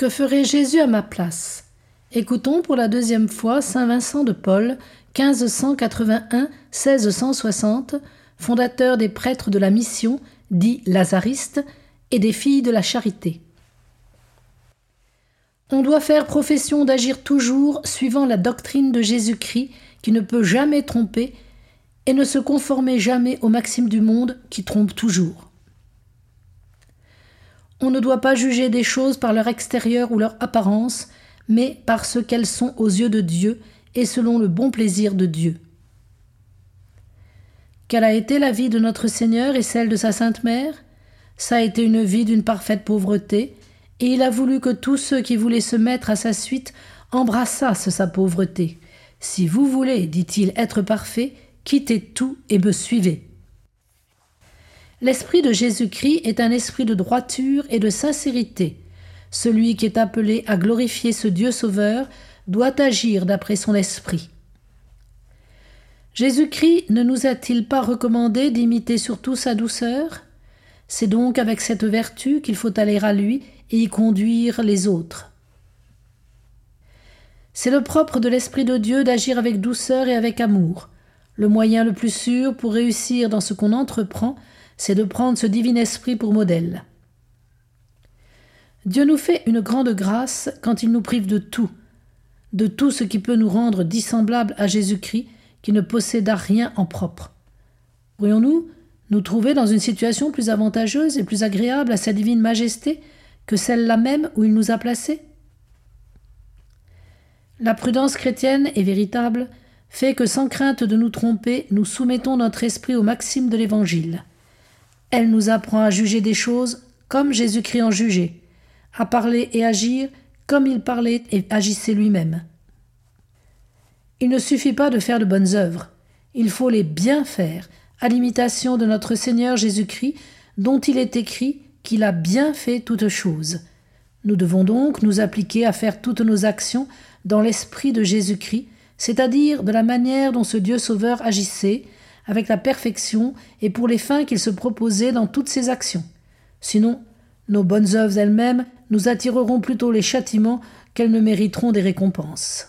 Que ferait Jésus à ma place? Écoutons pour la deuxième fois Saint Vincent de Paul, 1581-1660, fondateur des prêtres de la mission, dit Lazariste, et des filles de la charité. On doit faire profession d'agir toujours suivant la doctrine de Jésus-Christ qui ne peut jamais tromper et ne se conformer jamais aux maximes du monde qui trompent toujours. On ne doit pas juger des choses par leur extérieur ou leur apparence, mais par ce qu'elles sont aux yeux de Dieu et selon le bon plaisir de Dieu. Quelle a été la vie de notre Seigneur et celle de sa Sainte Mère? Ça a été une vie d'une parfaite pauvreté, et il a voulu que tous ceux qui voulaient se mettre à sa suite embrassassent sa pauvreté. Si vous voulez, dit-il, être parfait, quittez tout et me suivez. L'esprit de Jésus-Christ est un esprit de droiture et de sincérité. Celui qui est appelé à glorifier ce Dieu sauveur doit agir d'après son esprit. Jésus-Christ ne nous a-t-il pas recommandé d'imiter surtout sa douceur? C'est donc avec cette vertu qu'il faut aller à lui et y conduire les autres. C'est le propre de l'Esprit de Dieu d'agir avec douceur et avec amour. Le moyen le plus sûr pour réussir dans ce qu'on entreprend, c'est de prendre ce divin esprit pour modèle. Dieu nous fait une grande grâce quand il nous prive de tout, de tout ce qui peut nous rendre dissemblables à Jésus-Christ, qui ne posséda rien en propre. Pourrions-nous nous trouver dans une situation plus avantageuse et plus agréable à sa divine majesté que celle-là même où il nous a placés? La prudence chrétienne est véritable fait que sans crainte de nous tromper, nous soumettons notre esprit aux maximes de l'Évangile. Elle nous apprend à juger des choses comme Jésus-Christ en jugeait, à parler et agir comme il parlait et agissait lui-même. Il ne suffit pas de faire de bonnes œuvres, il faut les bien faire, à l'imitation de notre Seigneur Jésus-Christ, dont il est écrit qu'il a bien fait toutes choses. Nous devons donc nous appliquer à faire toutes nos actions dans l'esprit de Jésus-Christ, c'est-à-dire de la manière dont ce Dieu sauveur agissait, avec la perfection et pour les fins qu'il se proposait dans toutes ses actions. Sinon, nos bonnes œuvres elles-mêmes nous attireront plutôt les châtiments qu'elles ne mériteront des récompenses.